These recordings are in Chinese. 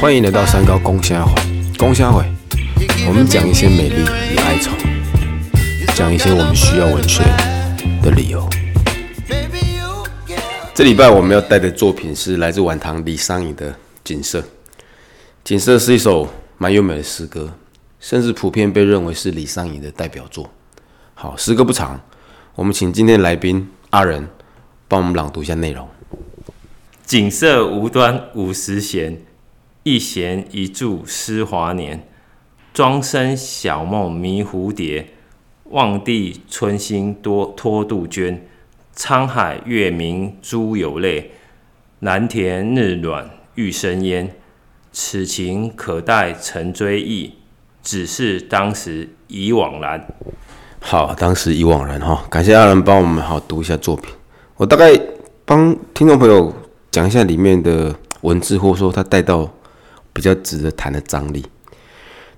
欢迎来到三高公虾会，公虾会，我们讲一些美丽与哀愁，讲一些我们需要文学的理由。这礼拜我们要带的作品是来自晚唐李商隐的《锦瑟》。《锦瑟》是一首蛮优美的诗歌，甚至普遍被认为是李商隐的代表作。好，诗歌不长，我们请今天的来宾阿仁帮我们朗读一下内容。锦瑟无端五十弦，一弦一柱思华年。庄生晓梦迷蝴蝶，望帝春心多托杜鹃。沧海月明珠有泪，蓝田日暖玉生烟。此情可待成追忆，只是当时已惘然。好，当时已惘然哈，感谢阿仁帮我们好读一下作品。我大概帮听众朋友讲一下里面的文字，或者说他带到比较值得谈的张力。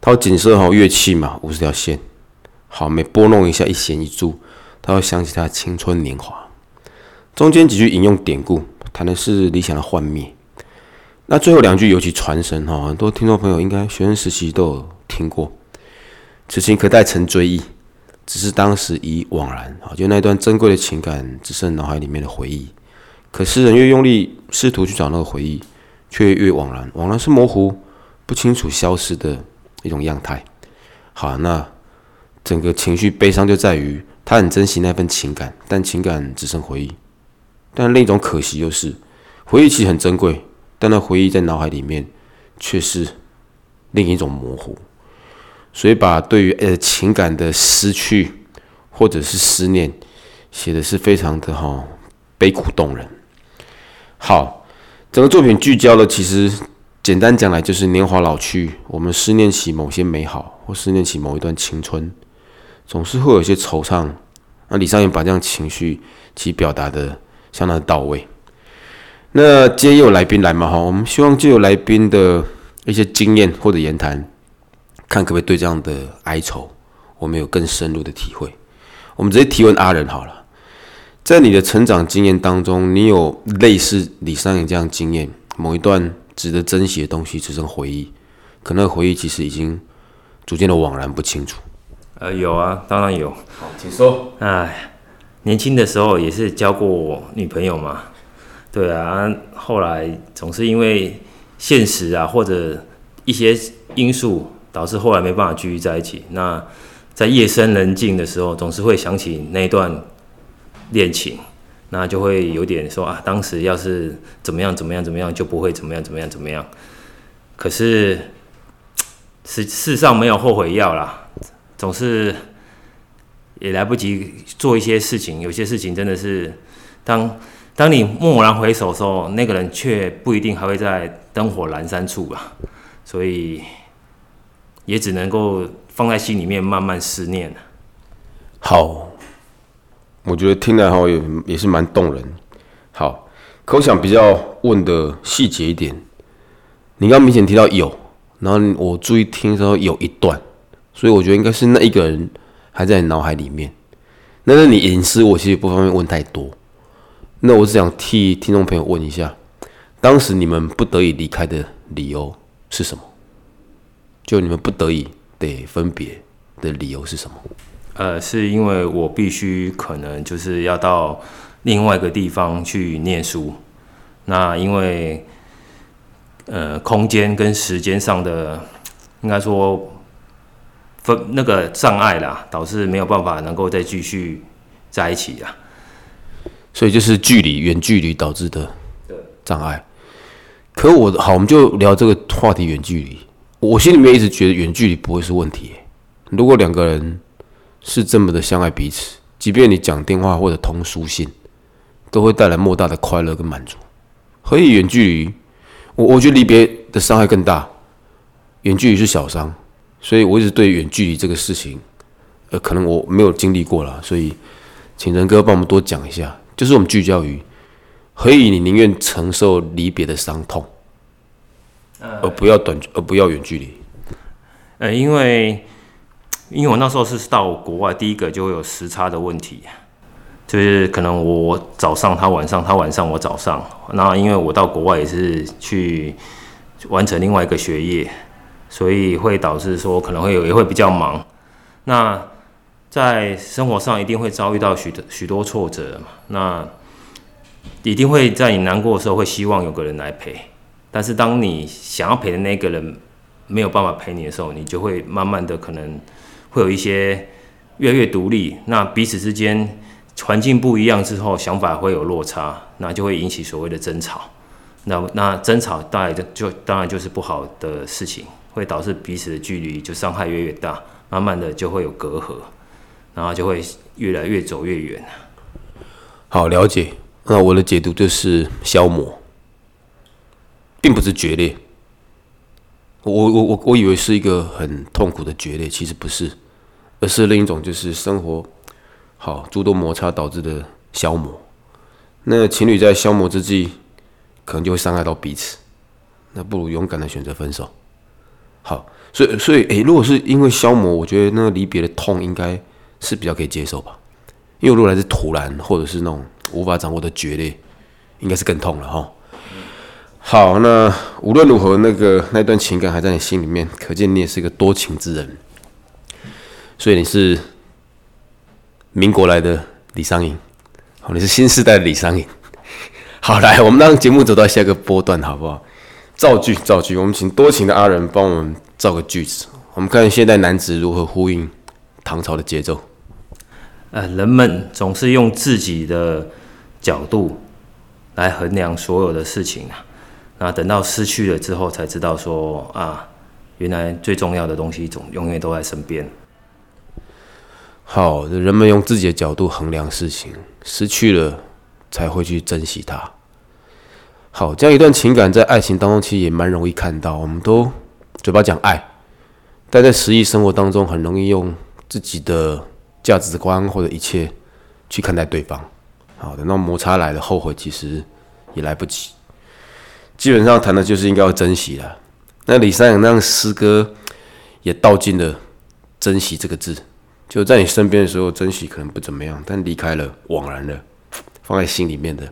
他有景色好，乐器嘛，五十条线，好，每拨弄一下一弦一柱，他会想起他的青春年华。中间几句引用典故，谈的是理想的幻灭。那最后两句尤其传神哈，很多听众朋友应该学生时期都有听过。此情可待成追忆，只是当时已惘然啊，就那段珍贵的情感只剩脑海里面的回忆。可诗人越用力试图去找那个回忆，却越惘然。惘然是模糊、不清楚、消失的一种样态。好，那整个情绪悲伤就在于他很珍惜那份情感，但情感只剩回忆。但另一种可惜就是，回忆其实很珍贵，但那回忆在脑海里面却是另一种模糊。所以把对于呃情感的失去或者是思念写的是非常的哈悲苦动人。好，整个作品聚焦了，其实简单讲来就是年华老去，我们思念起某些美好，或思念起某一段青春，总是会有些惆怅。那李商隐把这样情绪其表达的。相当的到位。那今天又有来宾来嘛？哈，我们希望就有来宾的一些经验或者言谈，看可不可以对这样的哀愁，我们有更深入的体会。我们直接提问阿仁好了，在你的成长经验当中，你有类似李商隐这样经验，某一段值得珍惜的东西只剩回忆，可那个回忆其实已经逐渐的惘然不清楚。呃，有啊，当然有。好，请说。哎。年轻的时候也是交过女朋友嘛，对啊，后来总是因为现实啊或者一些因素导致后来没办法继续在一起。那在夜深人静的时候，总是会想起那段恋情，那就会有点说啊，当时要是怎么样怎么样怎么样，就不会怎么样怎么样怎么样。可是世世上没有后悔药啦，总是。也来不及做一些事情，有些事情真的是，当当你蓦然回首的时候，那个人却不一定还会在灯火阑珊处吧，所以也只能够放在心里面慢慢思念好，我觉得听来哈也也是蛮动人。好，可我想比较问的细节一点，你刚明显提到有，然后我注意听时候有一段，所以我觉得应该是那一个人。还在脑海里面，那那你隐私我其实不方便问太多。那我只想替听众朋友问一下，当时你们不得已离开的理由是什么？就你们不得已得分别的理由是什么？呃，是因为我必须可能就是要到另外一个地方去念书。那因为呃空间跟时间上的，应该说。分那个障碍啦，导致没有办法能够再继续在一起啊。所以就是距离远距离导致的障碍。可我好，我们就聊这个话题远距离。我心里面一直觉得远距离不会是问题。如果两个人是这么的相爱彼此，即便你讲电话或者通书信，都会带来莫大的快乐跟满足。何以远距离？我我觉得离别的伤害更大。远距离是小伤。所以，我一直对远距离这个事情，呃，可能我没有经历过了，所以，请仁哥帮我们多讲一下。就是我们聚焦于，何以你宁愿承受离别的伤痛，而不要短，而不要远距离？呃，因为，因为我那时候是到国外，第一个就会有时差的问题，就是可能我早上他晚上，他晚上我早上，那因为我到国外也是去完成另外一个学业，所以会导致说可能会有也会比较忙。那在生活上一定会遭遇到许多许多挫折嘛，那一定会在你难过的时候会希望有个人来陪，但是当你想要陪的那个人没有办法陪你的时候，你就会慢慢的可能会有一些越来越独立，那彼此之间。环境不一样之后，想法会有落差，那就会引起所谓的争吵。那那争吵当然就就当然就是不好的事情，会导致彼此的距离就伤害越越大，慢慢的就会有隔阂，然后就会越来越走越远。好，了解。那我的解读就是消磨，并不是决裂。我我我我以为是一个很痛苦的决裂，其实不是，而是另一种就是生活。好，诸多摩擦导致的消磨，那情侣在消磨之际，可能就会伤害到彼此，那不如勇敢的选择分手。好，所以所以诶，如果是因为消磨，我觉得那个离别的痛应该是比较可以接受吧。因为如果来自突然或者是那种无法掌握的决裂，应该是更痛了哈。好，那无论如何，那个那段情感还在你心里面，可见你也是个多情之人，所以你是。民国来的李商隐，好，你是新时代的李商隐。好，来，我们让节目走到下一个波段，好不好？造句，造句，我们请多情的阿仁帮我们造个句子。我们看现代男子如何呼应唐朝的节奏。呃，人们总是用自己的角度来衡量所有的事情啊，那等到失去了之后，才知道说啊，原来最重要的东西总永远都在身边。好，人们用自己的角度衡量事情，失去了才会去珍惜它。好，这样一段情感在爱情当中其实也蛮容易看到。我们都嘴巴讲爱，但在实际生活当中很容易用自己的价值观或者一切去看待对方。好，等到摩擦来了，后悔其实也来不及。基本上谈的就是应该要珍惜了。那李三阳那样诗歌也道尽了“珍惜”这个字。就在你身边的时候，珍惜可能不怎么样，但离开了，枉然了，放在心里面的，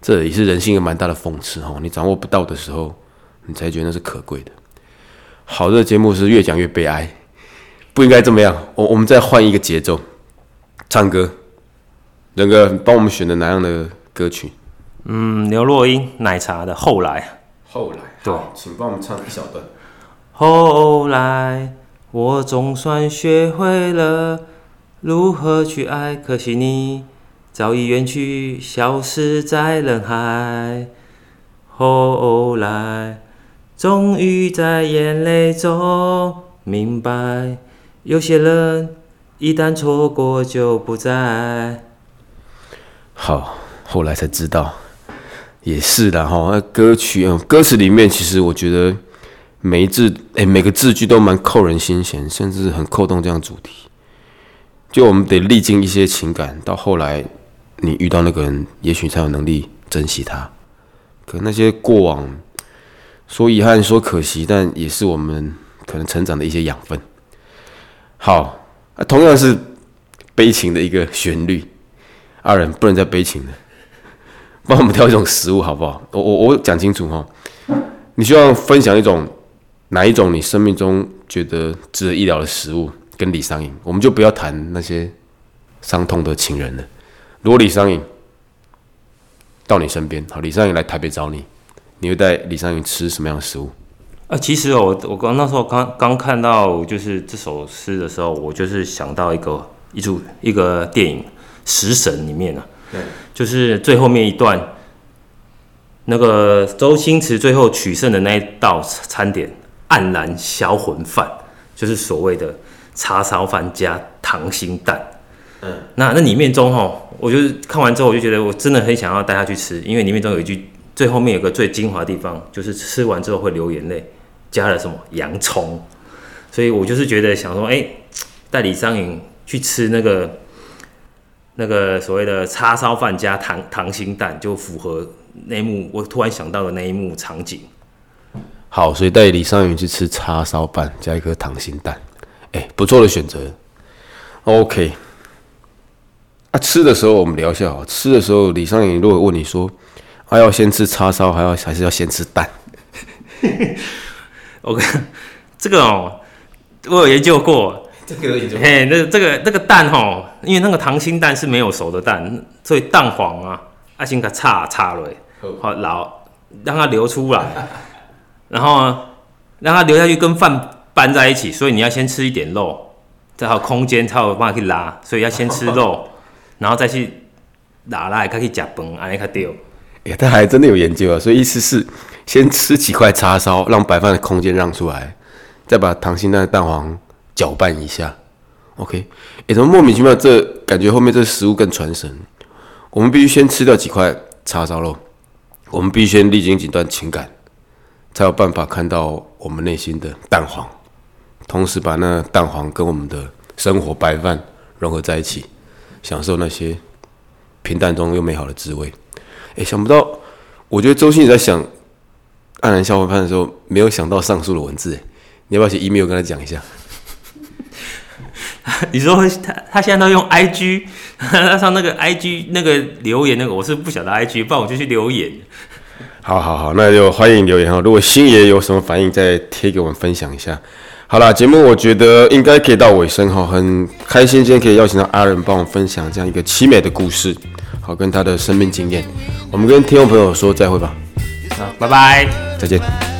这也是人性一个蛮大的讽刺哦。你掌握不到的时候，你才觉得那是可贵的。好的节目是越讲越悲哀，不应该这么样。我我们再换一个节奏，唱歌，仁哥帮我们选的哪样的歌曲？嗯，刘若英《奶茶》的后来。后来，对，请帮我们唱一小段。后来。我总算学会了如何去爱，可惜你早已远去，消失在人海。后来，终于在眼泪中明白，有些人一旦错过就不再。好，后来才知道，也是的哈。那歌曲，嗯，歌词里面其实我觉得。每一字哎，每个字句都蛮扣人心弦，甚至很扣动这样主题。就我们得历经一些情感，到后来你遇到那个人，也许才有能力珍惜他。可那些过往，说遗憾，说可惜，但也是我们可能成长的一些养分。好，同样是悲情的一个旋律，二人不能再悲情了，帮我们挑一种食物好不好？我我我讲清楚哈，你希望分享一种。哪一种你生命中觉得值得医疗的食物？跟李商隐，我们就不要谈那些伤痛的情人了。如果李商隐到你身边，好，李商隐来台北找你，你会带李商隐吃什么样的食物？啊，其实我我刚那时候刚刚看到就是这首诗的时候，我就是想到一个一组一个电影《食神》里面啊，对，就是最后面一段，那个周星驰最后取胜的那一道餐点。黯然销魂饭就是所谓的叉烧饭加溏心蛋。嗯，那那里面中哈，我就是看完之后我就觉得我真的很想要带他去吃，因为里面中有一句最后面有个最精华的地方，就是吃完之后会流眼泪，加了什么洋葱，所以我就是觉得想说，哎，带李商隐去吃那个那个所谓的叉烧饭加糖糖心蛋，就符合那一幕我突然想到的那一幕场景。好，所以带李商隐去吃叉烧饭加一颗糖心蛋，哎，不错的选择。OK，啊，啊，吃的时候我们聊一下好，吃的时候李商隐如果问你说，啊要先吃叉烧，还要还是要先吃蛋？我看这个哦，我有研究过，这个研究嘿，那这个那个蛋吼，因为那个溏心蛋是没有熟的蛋，所以蛋黄啊，啊先给它插插了，好老让它流出来，然后让它流下去跟饭拌在一起，所以你要先吃一点肉，才有空间才有办法去拉，所以要先吃肉，然后再去拉拉，才可以夹饭，安尼较对。哎、他还真的有研究啊，所以意思是先吃几块叉烧，让白饭的空间让出来，再把溏心蛋的蛋黄搅拌一下。OK，哎、怎么莫名其妙这感觉后面这食物更传神？我们必须先吃掉几块叉烧肉，我们必须先历经几段情感，才有办法看到我们内心的蛋黄，同时把那蛋黄跟我们的生活白饭融合在一起，享受那些平淡中又美好的滋味。哎，想不到，我觉得周星也在想《黯然销魂饭》的时候，没有想到上述的文字。哎，你要不要写 email 跟他讲一下？你说他他现在都用 IG，他上那个 IG 那个留言那个，我是不晓得 IG，不然我就去留言。好好好，那就欢迎留言哈。如果星爷有什么反应，再贴给我们分享一下。好啦，节目我觉得应该可以到尾声哈，很开心今天可以邀请到阿仁帮我分享这样一个凄美的故事，好跟他的生命经验。我们跟听众朋友说再会吧，好，拜拜。再见。